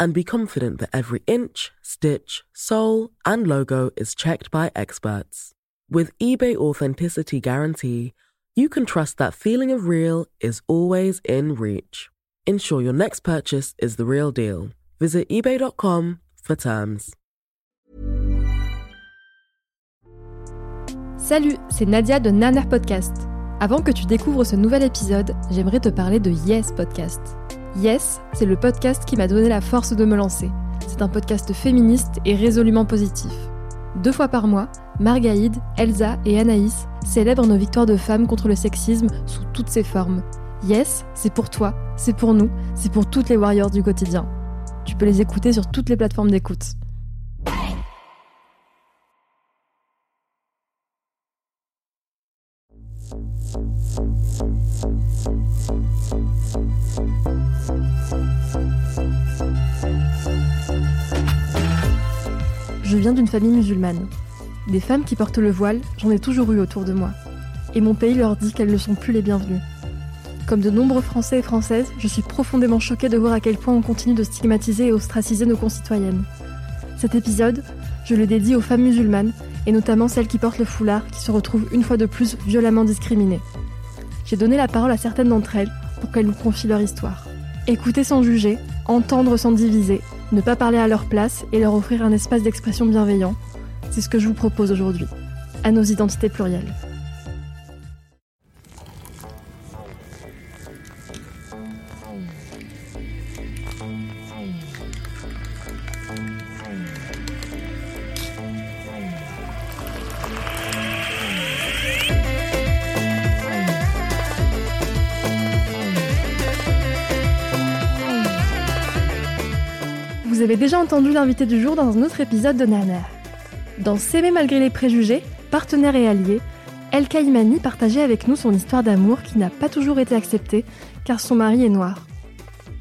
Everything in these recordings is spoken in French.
and be confident that every inch, stitch, sole, and logo is checked by experts. With eBay Authenticity Guarantee, you can trust that feeling of real is always in reach. Ensure your next purchase is the real deal. Visit eBay.com for terms. Salut, c'est Nadia de Nana Podcast. Avant que tu découvres ce nouvel épisode, j'aimerais te parler de Yes Podcast. Yes, c'est le podcast qui m'a donné la force de me lancer. C'est un podcast féministe et résolument positif. Deux fois par mois, Margaïde, Elsa et Anaïs célèbrent nos victoires de femmes contre le sexisme sous toutes ses formes. Yes, c'est pour toi, c'est pour nous, c'est pour toutes les warriors du quotidien. Tu peux les écouter sur toutes les plateformes d'écoute. Je viens d'une famille musulmane. Des femmes qui portent le voile, j'en ai toujours eu autour de moi. Et mon pays leur dit qu'elles ne sont plus les bienvenues. Comme de nombreux Français et Françaises, je suis profondément choquée de voir à quel point on continue de stigmatiser et ostraciser nos concitoyennes. Cet épisode, je le dédie aux femmes musulmanes, et notamment celles qui portent le foulard, qui se retrouvent une fois de plus violemment discriminées. J'ai donné la parole à certaines d'entre elles pour qu'elles nous confient leur histoire. Écouter sans juger, entendre sans diviser, ne pas parler à leur place et leur offrir un espace d'expression bienveillant, c'est ce que je vous propose aujourd'hui, à nos identités plurielles. Vous avez déjà entendu l'invité du jour dans un autre épisode de Nana. Dans S'aimer malgré les préjugés, partenaire et allié, El Kaimani partageait avec nous son histoire d'amour qui n'a pas toujours été acceptée car son mari est noir.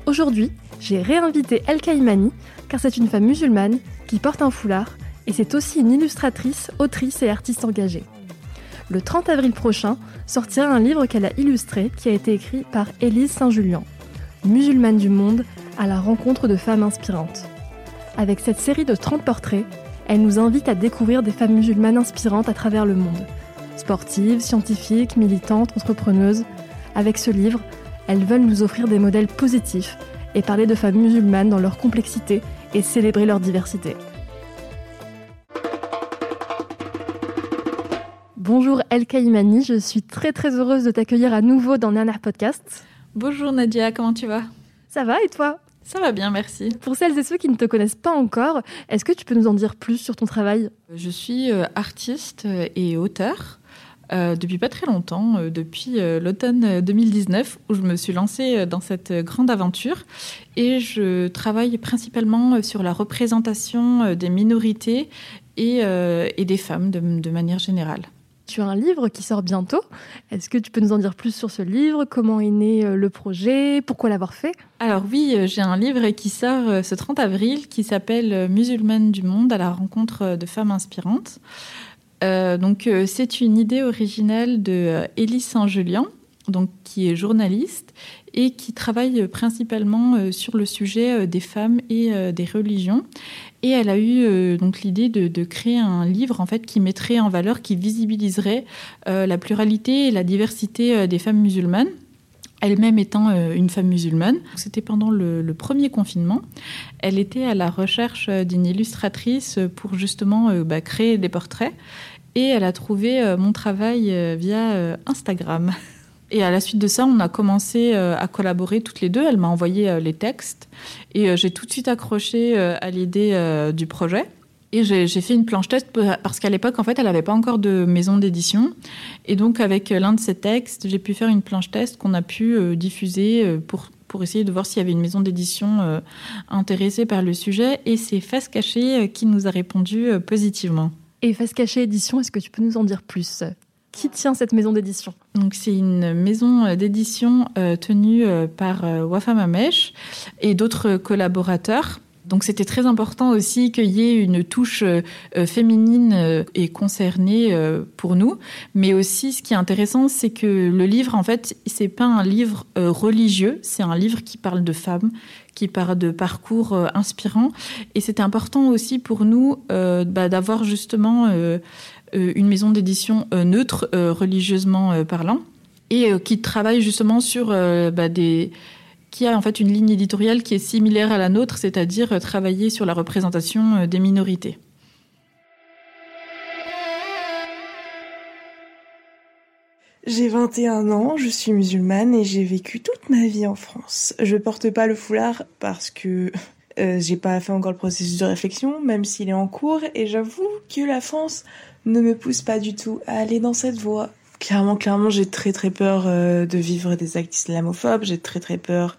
Aujourd'hui, j'ai réinvité El Kaimani car c'est une femme musulmane qui porte un foulard et c'est aussi une illustratrice, autrice et artiste engagée. Le 30 avril prochain sortira un livre qu'elle a illustré qui a été écrit par Élise Saint-Julien, musulmane du monde à la rencontre de femmes inspirantes. Avec cette série de 30 portraits, elle nous invite à découvrir des femmes musulmanes inspirantes à travers le monde. Sportives, scientifiques, militantes, entrepreneuses. Avec ce livre, elles veulent nous offrir des modèles positifs et parler de femmes musulmanes dans leur complexité et célébrer leur diversité. Bonjour El Kaimani, je suis très très heureuse de t'accueillir à nouveau dans Nanar Podcast. Bonjour Nadia, comment tu vas? Ça va et toi? Ça va bien, merci. Pour celles et ceux qui ne te connaissent pas encore, est-ce que tu peux nous en dire plus sur ton travail? Je suis euh, artiste et auteur euh, depuis pas très longtemps, euh, depuis euh, l'automne 2019 où je me suis lancée dans cette grande aventure et je travaille principalement sur la représentation des minorités et, et des femmes de, de manière générale. Tu as un livre qui sort bientôt. Est-ce que tu peux nous en dire plus sur ce livre? Comment est né euh, le projet? Pourquoi l'avoir fait? Alors oui, euh, j'ai un livre qui sort euh, ce 30 avril qui s'appelle Musulmane du monde à la rencontre de femmes inspirantes. Euh, donc c'est une idée originale de Élise Saint-Julien, donc qui est journaliste et qui travaille principalement sur le sujet des femmes et des religions. Et elle a eu euh, donc l'idée de, créer un livre en fait qui mettrait en valeur, qui visibiliserait euh, la pluralité et la diversité euh, des femmes musulmanes. Elle-même étant une femme musulmane. C'était pendant le, le, premier confinement. Elle était à la recherche d'une illustratrice pour justement bah, créer des portraits. Et elle a trouvé mon travail via Instagram. Et à la suite de ça, on a commencé euh, à collaborer toutes les deux. Elle m'a envoyé euh, les textes et euh, j'ai tout de suite accroché à l'idée du projet. Et j'ai fait une planche test parce qu'à l'époque, en fait, elle n'avait pas encore de maison d'édition. Et donc, avec l'un de ces textes, j'ai pu faire une planche test qu'on a pu diffuser pour, pour essayer de voir s'il y avait une maison d'édition intéressée par le sujet. Et c'est Face Cachée qui nous a répondu positivement. Et Face Cachée Édition, est-ce que tu peux nous en dire plus? Qui tient cette maison d'édition? Donc c'est une maison d'édition tenue par Wafa Mamesh et d'autres collaborateurs. Donc c'était très important aussi qu'il y ait une touche euh, féminine euh, et concernée euh, pour nous. Mais aussi, ce qui est intéressant, c'est que le livre, en fait, c'est pas un livre religieux, c'est un livre qui parle de femmes, qui parle de parcours inspirants. Et c'était important aussi pour nous bah, d'avoir justement une maison d'édition neutre, religieusement parlant, et qui travaille justement sur bah, des qui a en fait une ligne éditoriale qui est similaire à la nôtre, c'est-à-dire euh, travailler sur la représentation euh, des minorités. J'ai 21 ans, je suis musulmane et j'ai vécu toute ma vie en France. Je porte pas le foulard parce que euh, j'ai pas fait encore le processus de réflexion, même s'il est en cours, et j'avoue que la France ne me pousse pas du tout à aller dans cette voie. Clairement, clairement, j'ai très très peur euh, de vivre des actes islamophobes, j'ai très très peur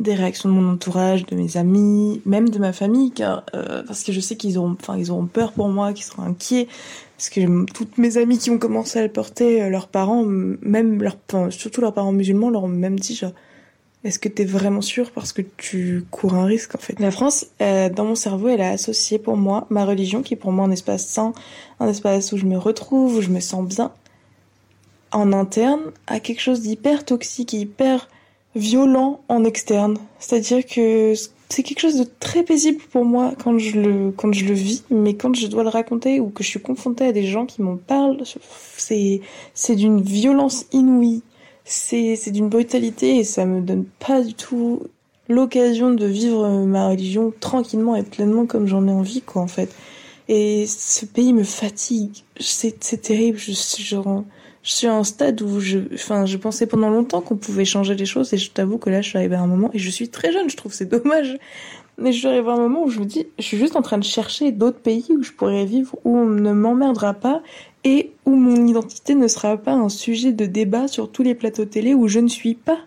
des réactions de mon entourage, de mes amis, même de ma famille, car euh, parce que je sais qu'ils auront, enfin, ils peur pour moi, qu'ils seront inquiets, parce que toutes mes amies qui ont commencé à le porter, euh, leurs parents, même leurs, surtout leurs parents musulmans, leur ont même dit genre, est-ce que t'es vraiment sûr parce que tu cours un risque en fait? La France, dans mon cerveau, elle a associé pour moi ma religion, qui est pour moi un espace sain, un espace où je me retrouve, où je me sens bien, en interne à quelque chose d'hyper toxique et hyper violent en externe. C'est-à-dire que c'est quelque chose de très paisible pour moi quand je le quand je le vis, mais quand je dois le raconter ou que je suis confrontée à des gens qui m'en parlent, c'est c'est d'une violence inouïe. C'est d'une brutalité et ça me donne pas du tout l'occasion de vivre ma religion tranquillement et pleinement comme j'en ai envie quoi en fait. Et ce pays me fatigue. C'est terrible, je genre je suis à un stade où je, enfin, je pensais pendant longtemps qu'on pouvait changer les choses et je t'avoue que là, je suis arrivée à un moment et je suis très jeune, je trouve c'est dommage. Mais je suis arrivée à un moment où je me dis, je suis juste en train de chercher d'autres pays où je pourrais vivre, où on ne m'emmerdera pas et où mon identité ne sera pas un sujet de débat sur tous les plateaux télé où je ne suis pas.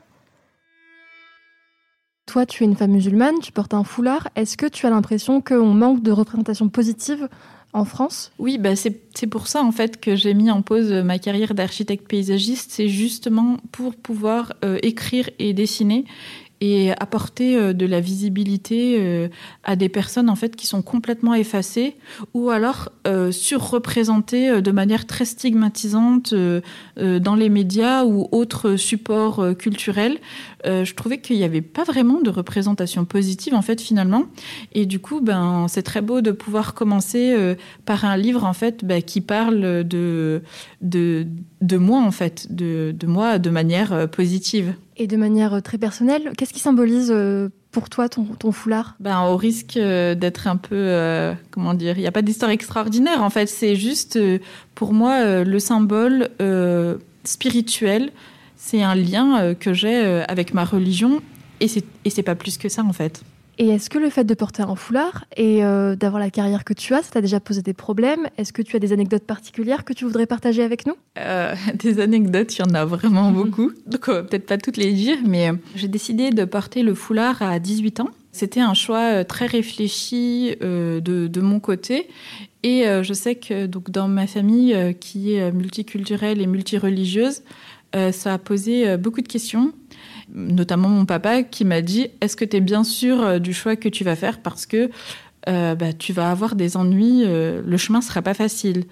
Toi, tu es une femme musulmane, tu portes un foulard. Est-ce que tu as l'impression qu'on manque de représentation positive en France? Oui, bah c'est pour ça en fait que j'ai mis en pause ma carrière d'architecte paysagiste. C'est justement pour pouvoir euh, écrire et dessiner et apporter euh, de la visibilité euh, à des personnes en fait qui sont complètement effacées ou alors surreprésentées de manière très stigmatisante dans les médias ou autres supports culturels. Euh, je trouvais qu'il n'y avait pas vraiment de représentation positive en fait finalement. Et du coup, ben c'est très beau de pouvoir commencer euh, par un livre en fait ben, qui parle de, de de moi en fait, de, de moi de manière euh, positive. Et de manière très personnelle, qu'est-ce qui symbolise pour toi ton, foulard? Ben, Au risque d'être un peu, comment dire, il n'y a pas d'histoire extraordinaire en fait, c'est juste pour moi le symbole spirituel c'est un lien euh, que j'ai euh, avec ma religion. Et c'est pas plus que ça en fait. Et est-ce que le fait de porter un foulard et euh, d'avoir la carrière que tu as, ça t'a déjà posé des problèmes? Est-ce que tu as des anecdotes particulières que tu voudrais partager avec nous? Des anecdotes, il y en a vraiment beaucoup. Donc peut-être pas toutes les dire, mais j'ai décidé de porter le foulard à 18 ans. C'était un choix très réfléchi de, de, mon côté. Et je sais que donc, dans ma famille, qui est multiculturelle et multireligieuse, euh, ça a posé euh, beaucoup de questions, notamment mon papa qui m'a dit Est-ce que tu es bien sûr euh, du choix que tu vas faire Parce que bah, tu vas avoir des ennuis, le chemin sera pas facile.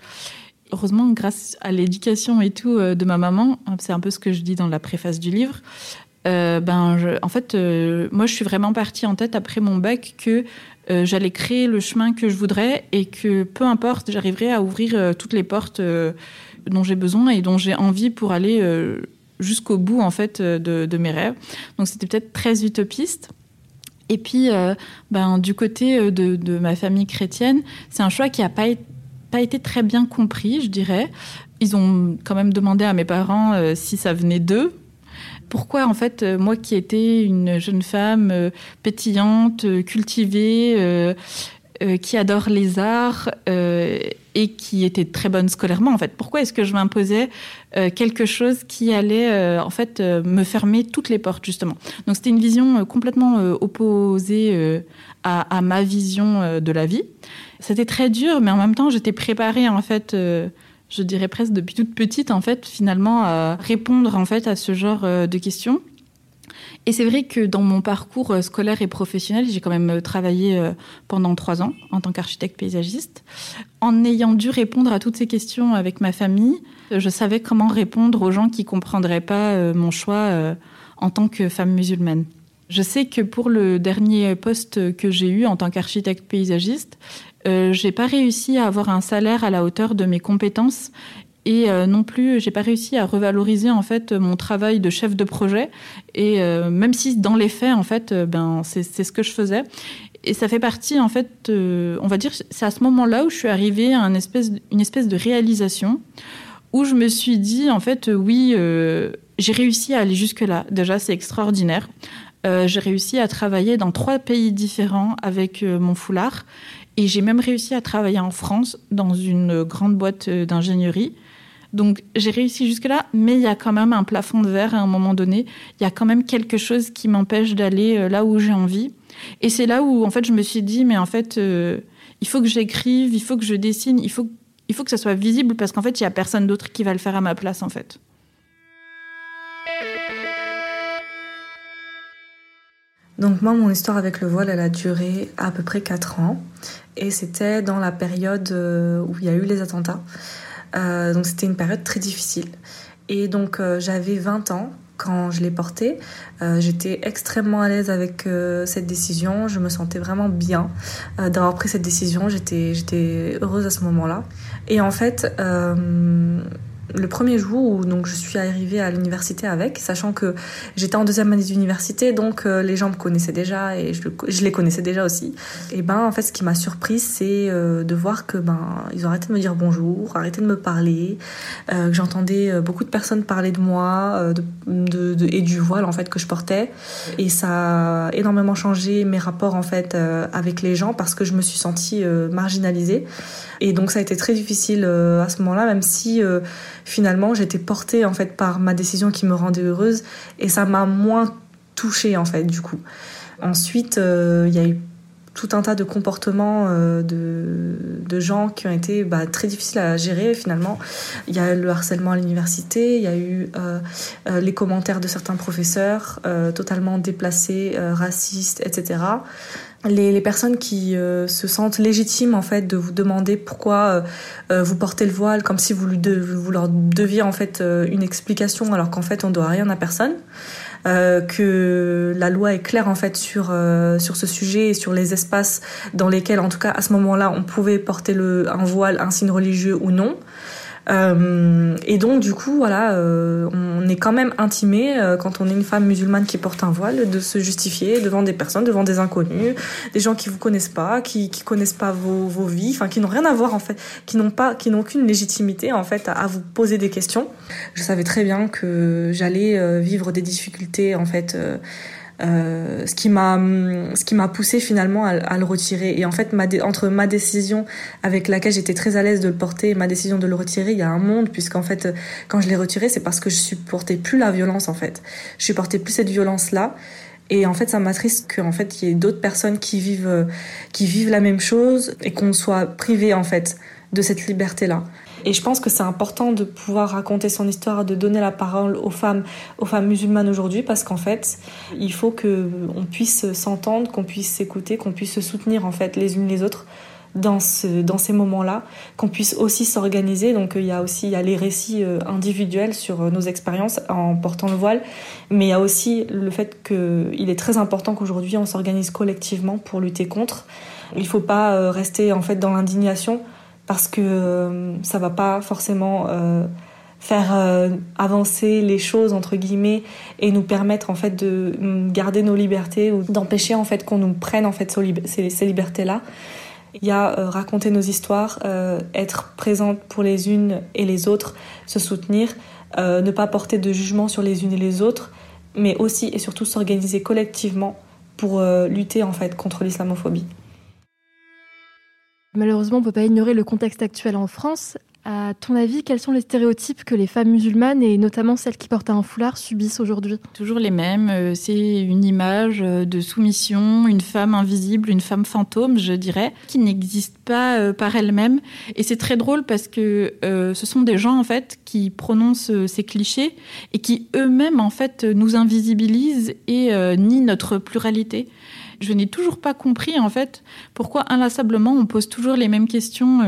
Heureusement, grâce à l'éducation et tout de ma maman, hein, c'est un peu ce que je dis dans la préface du livre. ben, en fait, moi, je suis vraiment partie en tête après mon bac que j'allais créer le chemin que je voudrais et que peu importe, j'arriverai à ouvrir toutes les portes dont j'ai besoin et dont j'ai envie pour aller euh, jusqu'au bout en fait euh, de, mes rêves. Donc c'était peut-être très utopiste. Et puis, euh, ben, du côté de, ma famille chrétienne, c'est un choix qui n'a pas, pas, été très bien compris, je dirais. Ils ont quand même demandé à mes parents si ça venait d'eux. Pourquoi, en fait, moi qui étais une jeune femme pétillante, cultivée, qui adore les arts, et qui était très bonne scolairement en fait. Pourquoi est-ce que je m'imposais euh, quelque chose qui allait euh, en fait euh, me fermer toutes les portes justement? Donc c'était une vision complètement opposée à, à, ma vision de la vie. C'était très dur, mais en même temps, j'étais préparée en fait. je dirais presque depuis toute petite en fait finalement à répondre en fait à ce genre de questions et c'est vrai que dans mon parcours euh, scolaire et professionnel, j'ai quand même euh, travaillé euh, pendant trois ans en tant qu'architecte paysagiste. En ayant dû répondre à toutes ces questions avec ma famille, je savais comment répondre aux gens qui comprendraient pas mon choix en tant que femme musulmane. Je sais que pour le dernier poste que j'ai eu en tant qu'architecte paysagiste, euh, j'ai pas réussi à avoir un salaire à la hauteur de mes compétences et euh, non plus j'ai pas réussi à revaloriser en fait mon travail de chef de projet. Et euh, même si dans les faits en fait euh, ben c'est ce que je faisais. Et ça fait partie en fait on va dire c'est à ce moment-là où je suis arrivée à une espèce une espèce de réalisation où je me suis dit en fait oui j'ai réussi à aller jusque là déjà c'est extraordinaire. J'ai réussi à travailler dans trois pays différents avec mon foulard. Et j'ai même réussi à travailler en France dans une grande boîte d'ingénierie donc j'ai réussi jusque-là, mais il y a quand même un plafond de verre à un moment donné. Il y a quand même quelque chose qui m'empêche d'aller euh, là où j'ai envie. Et c'est là où en fait je me suis dit, mais en fait, euh, il faut que j'écrive, il faut que je dessine, il faut, il faut que ça soit visible parce qu'en fait, il y a personne d'autre qui va le faire à ma place en fait. Donc moi, mon histoire avec le voile, elle a duré à peu près 4 ans. Et c'était dans la période euh, où il y a eu les attentats. Euh, donc c'était une période très difficile. Et donc euh, j'avais 20 ans quand je l'ai porté. Euh, j'étais extrêmement à l'aise avec cette décision. Je me sentais vraiment bien d'avoir pris cette décision. J'étais, heureuse à ce moment-là. Et en fait, le premier jour où donc je suis arrivée à l'université avec, sachant que j'étais en deuxième année d'université, donc euh, les gens me connaissaient déjà et je, les connaissais déjà aussi. Et ben en fait, ce qui m'a surprise, c'est euh, de voir que ben ils ont arrêté de me dire bonjour, arrêté de me parler, euh, que j'entendais beaucoup de personnes parler de moi de, et du voile en fait que je portais, et ça a énormément changé mes rapports en fait avec les gens parce que je me suis sentie marginalisée. Et donc ça a été très difficile à ce moment-là, même si finalement j'étais portée en fait par ma décision qui me rendait heureuse et ça m'a moins touchée en fait du coup. Ensuite, euh, il y a eu tout un tas de comportements euh, de, gens qui ont été bah, très difficiles à gérer finalement. Il y a eu le harcèlement à l'université, il y a eu euh, les commentaires de certains professeurs totalement déplacés, racistes, etc les, les, personnes qui euh, se sentent légitimes en fait de vous demander pourquoi euh, euh, vous portez le voile comme si vous, lui vous leur deviez en fait une explication alors qu'en fait on doit rien à personne. Que la loi est claire en fait sur sur ce sujet et sur les espaces dans lesquels en tout cas à ce moment-là on pouvait porter le un voile un signe religieux ou non euh, et donc du coup, voilà, euh, on est quand même intimé euh, quand on est une femme musulmane qui porte un voile de se justifier devant des personnes, devant des inconnus, des gens qui vous connaissent pas, qui qui connaissent pas vos, vos vies, enfin qui n'ont rien à voir en fait, qui n'ont pas, qui n'ont aucune légitimité en fait à, à, vous poser des questions. Je savais très bien que j'allais vivre des difficultés en fait euh, ce qui m'a ce qui m'a poussé finalement à, le retirer. Et en fait ma entre ma décision avec laquelle j'étais très à l'aise de le porter et ma décision de le retirer il y a un monde puisqu'en fait quand je l'ai retiré c'est parce que je supportais plus la violence en fait. Je supportais plus cette violence là et en fait, ça m'attriste qu'en fait, il y ait d'autres personnes qui vivent, qui vivent la même chose et qu'on soit privé en fait de cette liberté-là. Et je pense que c'est important de pouvoir raconter son histoire, de donner la parole aux femmes, aux femmes musulmanes aujourd'hui, parce qu'en fait, il faut que on puisse s'entendre, qu'on puisse s'écouter, qu'on puisse se soutenir en fait les unes les autres dans ce, dans ces moments-là, qu'on puisse aussi s'organiser. Donc il y a aussi les récits euh, individuels sur euh, nos expériences en portant le voile, mais il y a aussi le fait qu'il est très important qu'aujourd'hui on s'organise collectivement pour lutter contre. Il ne faut pas euh, rester en fait dans l'indignation parce que euh, ça va pas forcément euh, faire euh, avancer les choses entre guillemets et nous permettre en fait de mm, garder nos libertés ou d'empêcher en fait qu'on nous prenne en fait ces, libertés là. Il y a raconter nos histoires, être présente pour les unes et les autres, se soutenir, ne pas porter de jugement sur les unes et les autres, mais aussi et surtout s'organiser collectivement pour lutter en fait contre l'islamophobie. Malheureusement, on ne peut pas ignorer le contexte actuel en France. À ton avis, quels sont les stéréotypes que les femmes musulmanes et notamment celles qui portent un foulard subissent aujourd'hui? Toujours les mêmes. Euh, c'est une image euh, de soumission, une femme invisible, une femme fantôme, je dirais, qui n'existe pas euh, par elle-même. Et c'est très drôle parce que ce sont des gens en fait qui prononcent ces clichés et qui eux-mêmes en fait nous invisibilisent et nient notre pluralité je n'ai toujours pas compris en fait pourquoi inlassablement on pose toujours les mêmes questions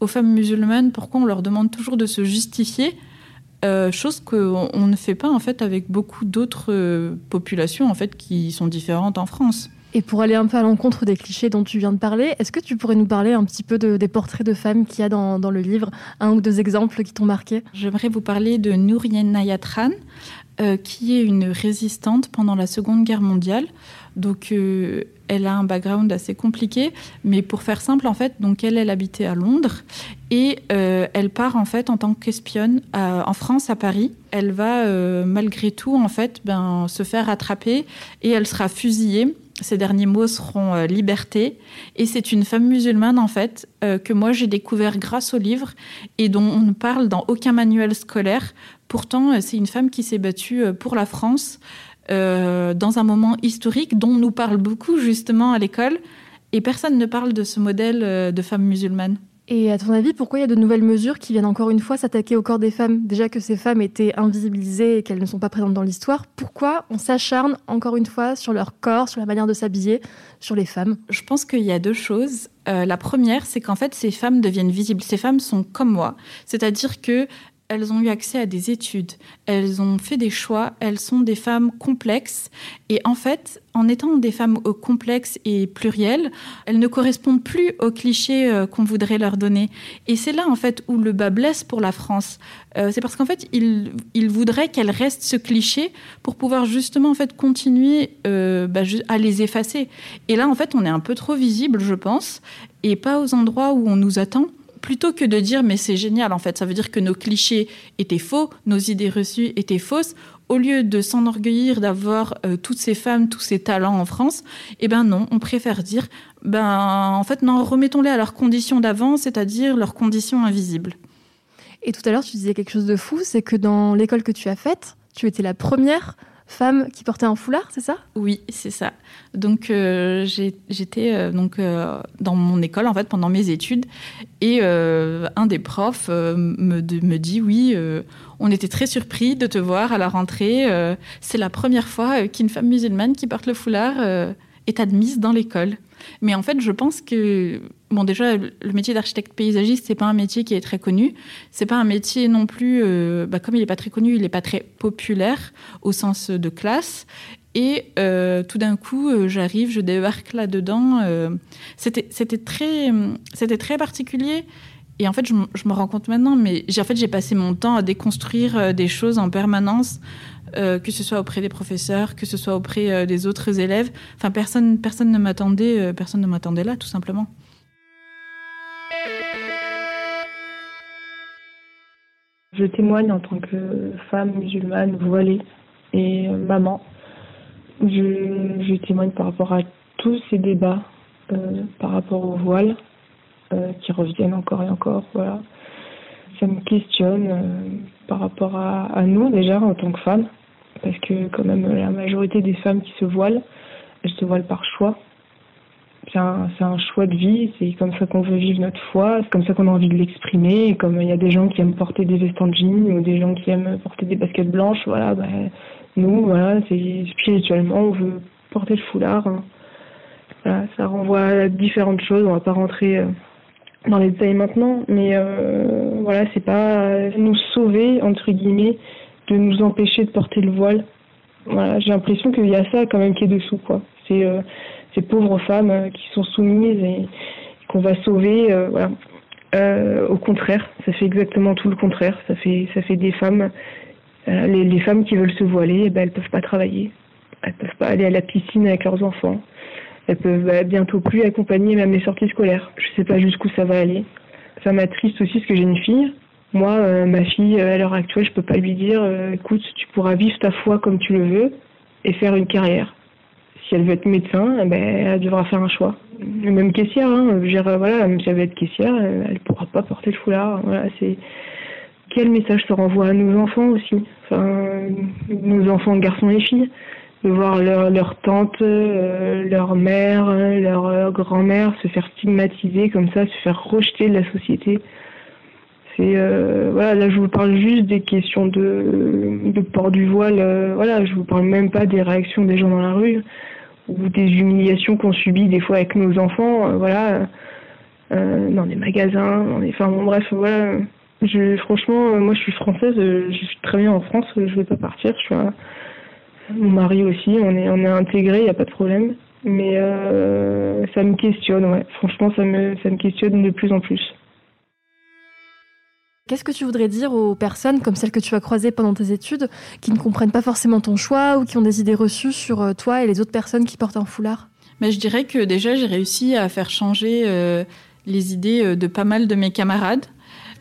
aux femmes musulmanes, pourquoi on leur demande toujours de se justifier euh, chose qu'on ne fait pas en fait avec beaucoup d'autres euh, populations en fait qui sont différentes en France. Et pour aller un peu à l'encontre des clichés dont tu viens de parler, est-ce que tu pourrais nous parler un petit peu des portraits de femmes qu'il y a dans, le livre, un ou deux exemples qui t'ont marqué? J'aimerais vous parler de Nourien Nayatran, euh, qui est une résistante pendant la Seconde Guerre mondiale. Donc, euh, elle a un background assez compliqué, mais pour faire simple, en fait, donc elle, habitait à Londres et euh, elle part en fait en tant qu'espionne en France, à Paris. Elle va malgré tout en fait ben, se faire attraper et elle sera fusillée. Ses derniers mots seront liberté. Et c'est une femme musulmane en fait que moi j'ai découvert grâce au livre et dont on ne parle dans aucun manuel scolaire. Pourtant, c'est une femme qui s'est battue pour la France. Euh, dans un moment historique dont nous parle beaucoup justement à l'école, et personne ne parle de ce modèle euh, de femme musulmane. Et à ton avis, pourquoi il y a de nouvelles mesures qui viennent encore une fois s'attaquer au corps des femmes? Déjà que ces femmes étaient invisibilisées et qu'elles ne sont pas présentes dans l'histoire, pourquoi on s'acharne encore une fois sur leur corps, sur la manière de s'habiller, sur les femmes? Je pense qu'il y a deux choses. Euh, la première, c'est qu'en fait, ces femmes deviennent visibles. Ces femmes sont comme moi, c'est-à-dire que elles ont eu accès à des études, elles ont fait des choix, elles sont des femmes complexes. Et en fait, en étant des femmes euh, complexes et plurielles, elles ne correspondent plus aux clichés euh, qu'on voudrait leur donner. Et c'est là, en fait, où le bas blesse pour la France. Euh, c'est parce qu'en fait, ils il voudraient qu'elles restent ce cliché pour pouvoir justement, en fait, continuer bah, à les effacer. Et là, en fait, on est un peu trop visible, je pense, et pas aux endroits où on nous attend plutôt que de dire mais c'est génial en fait, ça veut dire que nos clichés étaient faux, nos idées reçues étaient fausses, au lieu de s'enorgueillir d'avoir euh, toutes ces femmes, tous ces talents en France, eh ben non, on préfère dire ben en fait non, remettons-les à leurs conditions d'avant, c'est-à-dire leurs conditions invisibles. Et tout à l'heure, tu disais quelque chose de fou, c'est que dans l'école que tu as faite, tu étais la première femme qui portait un foulard, c'est ça? Oui, c'est ça. Donc euh, j'étais euh, donc euh, dans mon école en fait pendant mes études et un des profs me, me, dit oui, on était très surpris de te voir à la rentrée. c'est la première fois qu'une femme musulmane qui porte le foulard est admise dans l'école. Mais en fait, je pense que bon, déjà, le métier d'architecte paysagiste, c'est pas un métier qui est très connu. C'est pas un métier non plus, euh, bah, comme il est pas très connu, il est pas très populaire au sens de classe. Et euh, tout d'un coup, euh, j'arrive, je débarque là-dedans. c'était, très, c'était très particulier. Et en fait, je, me rends compte maintenant, mais en fait j'ai passé mon temps à déconstruire des choses en permanence. Euh, que ce soit auprès des professeurs, que ce soit auprès euh, des autres élèves. Enfin, personne, personne ne m'attendait, euh, personne ne m'attendait là, tout simplement. Je témoigne en tant que femme musulmane voilée et maman. Je, témoigne par rapport à tous ces débats par rapport au voile qui reviennent encore et encore. Voilà. Ça me questionne par rapport à, à, nous déjà en tant que femmes parce que quand même la majorité des femmes qui se voilent, elles se voilent par choix. C'est un, choix de vie, c'est comme ça qu'on veut vivre notre foi, c'est comme ça qu'on a envie de l'exprimer. Comme il y a des gens qui aiment porter des vestes en jean ou des gens qui aiment porter des baskets blanches, voilà, ben, nous, voilà, c'est spirituellement, on veut porter le foulard. Hein. Voilà, ça renvoie à différentes choses, on va pas rentrer euh, dans les détails maintenant, mais euh, voilà, c'est pas nous sauver, entre guillemets, de nous empêcher de porter le voile. Voilà, j'ai l'impression qu'il y a ça quand même qui est dessous, quoi. C'est euh, ces pauvres femmes euh, qui sont soumises et qu'on va sauver. Euh, voilà. au contraire, ça fait exactement tout le contraire. Ça fait, ça fait des femmes, les, les, femmes qui veulent se voiler, eh ben, elles peuvent pas travailler, elles peuvent pas aller à la piscine avec leurs enfants, elles peuvent bientôt plus accompagner même les sorties scolaires. Je sais pas jusqu'où ça va aller. Ça m'attriste aussi parce que j'ai une fille moi, euh, ma fille, euh, à l'heure actuelle, je peux pas lui dire, euh, écoute, tu pourras vivre ta foi comme tu le veux et faire une carrière. si elle veut être médecin, eh ben, elle devra faire un choix. Même caissière, hein, je dire, voilà, si elle veut être caissière, elle ne pourra pas porter le foulard. Voilà, c'est quel message se renvoie à nos enfants aussi, enfin, nos enfants, garçons et filles, de voir leur, leur tante, leur mère, leur grand-mère se faire stigmatiser comme ça, se faire rejeter de la société. C'est euh, voilà, là je vous parle juste des questions de, port du voile. voilà, je vous parle même pas des réactions des gens dans la rue ou des humiliations qu'on subit des fois avec nos enfants. voilà, dans des magasins, dans enfin bon, bref, voilà je, franchement, euh, moi je suis française, euh, je suis très bien en France, je vais pas partir. Je suis Mon mari aussi, on est, on est intégré, il n'y a pas de problème. Mais euh, ça me questionne, ouais. Franchement, ça me, ça me questionne de plus en plus. Qu'est-ce que tu voudrais dire aux personnes comme celles que tu as croisées pendant tes études, qui ne comprennent pas forcément ton choix ou qui ont des idées reçues sur toi et les autres personnes qui portent un foulard? Mais Je dirais que déjà, j'ai réussi à faire changer les idées de pas mal de mes camarades.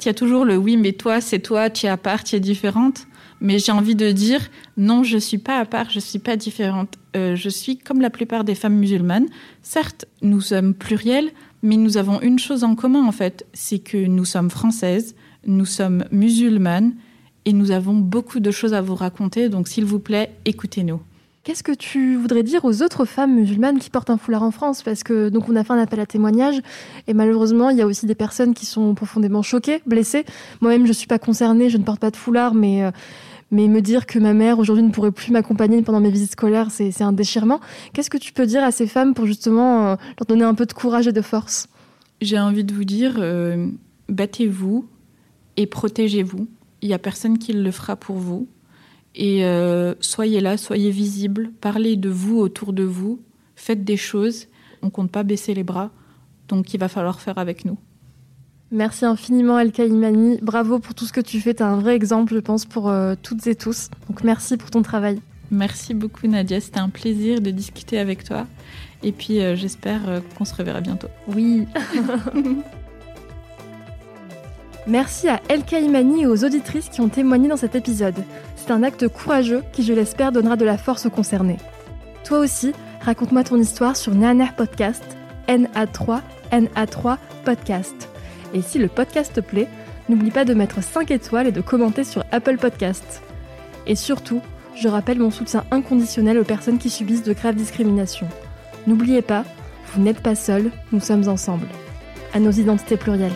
Il y a toujours le oui, mais toi, c'est toi, tu es à part, tu es différente. Mais j'ai envie de dire non, je suis pas à part, je suis pas différente. Euh, je suis comme la plupart des femmes musulmanes. Certes, nous sommes pluriels, mais nous avons une chose en commun en fait, c'est que nous sommes françaises, nous sommes musulmanes et nous avons beaucoup de choses à vous raconter. Donc s'il vous plaît, écoutez-nous. Qu'est-ce que tu voudrais dire aux autres femmes musulmanes qui portent un foulard en France? Parce que donc on a fait un appel à témoignage et malheureusement il y a aussi des personnes qui sont profondément choquées, blessées. Moi-même je suis pas concernée, je ne porte pas de foulard, mais euh, mais me dire que ma mère aujourd'hui ne pourrait plus m'accompagner pendant mes visites scolaires, c'est un déchirement. Qu'est-ce que tu peux dire à ces femmes pour justement euh, leur donner un peu de courage et de force? J'ai envie de vous dire, euh, battez-vous et protégez-vous. Il y a personne qui le fera pour vous. Et euh, soyez là, soyez visible, parlez de vous autour de vous, faites des choses. On compte pas baisser les bras, donc il va falloir faire avec nous. Merci infiniment El Kaimani, bravo pour tout ce que tu fais, tu es un vrai exemple je pense pour euh, toutes et tous. Donc merci pour ton travail. Merci beaucoup Nadia, c'était un plaisir de discuter avec toi. Et puis euh, j'espère qu'on se reverra bientôt. Oui. Merci à El Kaimani et aux auditrices qui ont témoigné dans cet épisode. C'est un acte courageux qui, je l'espère, donnera de la force aux concernés. Toi aussi, raconte-moi ton histoire sur Naner Podcast, NA3, NA3 Podcast. Et si le podcast te plaît, n'oublie pas de mettre 5 étoiles et de commenter sur Apple Podcast. Et surtout, je rappelle mon soutien inconditionnel aux personnes qui subissent de graves discriminations. N'oubliez pas, vous n'êtes pas seuls, nous sommes ensemble. À nos identités plurielles.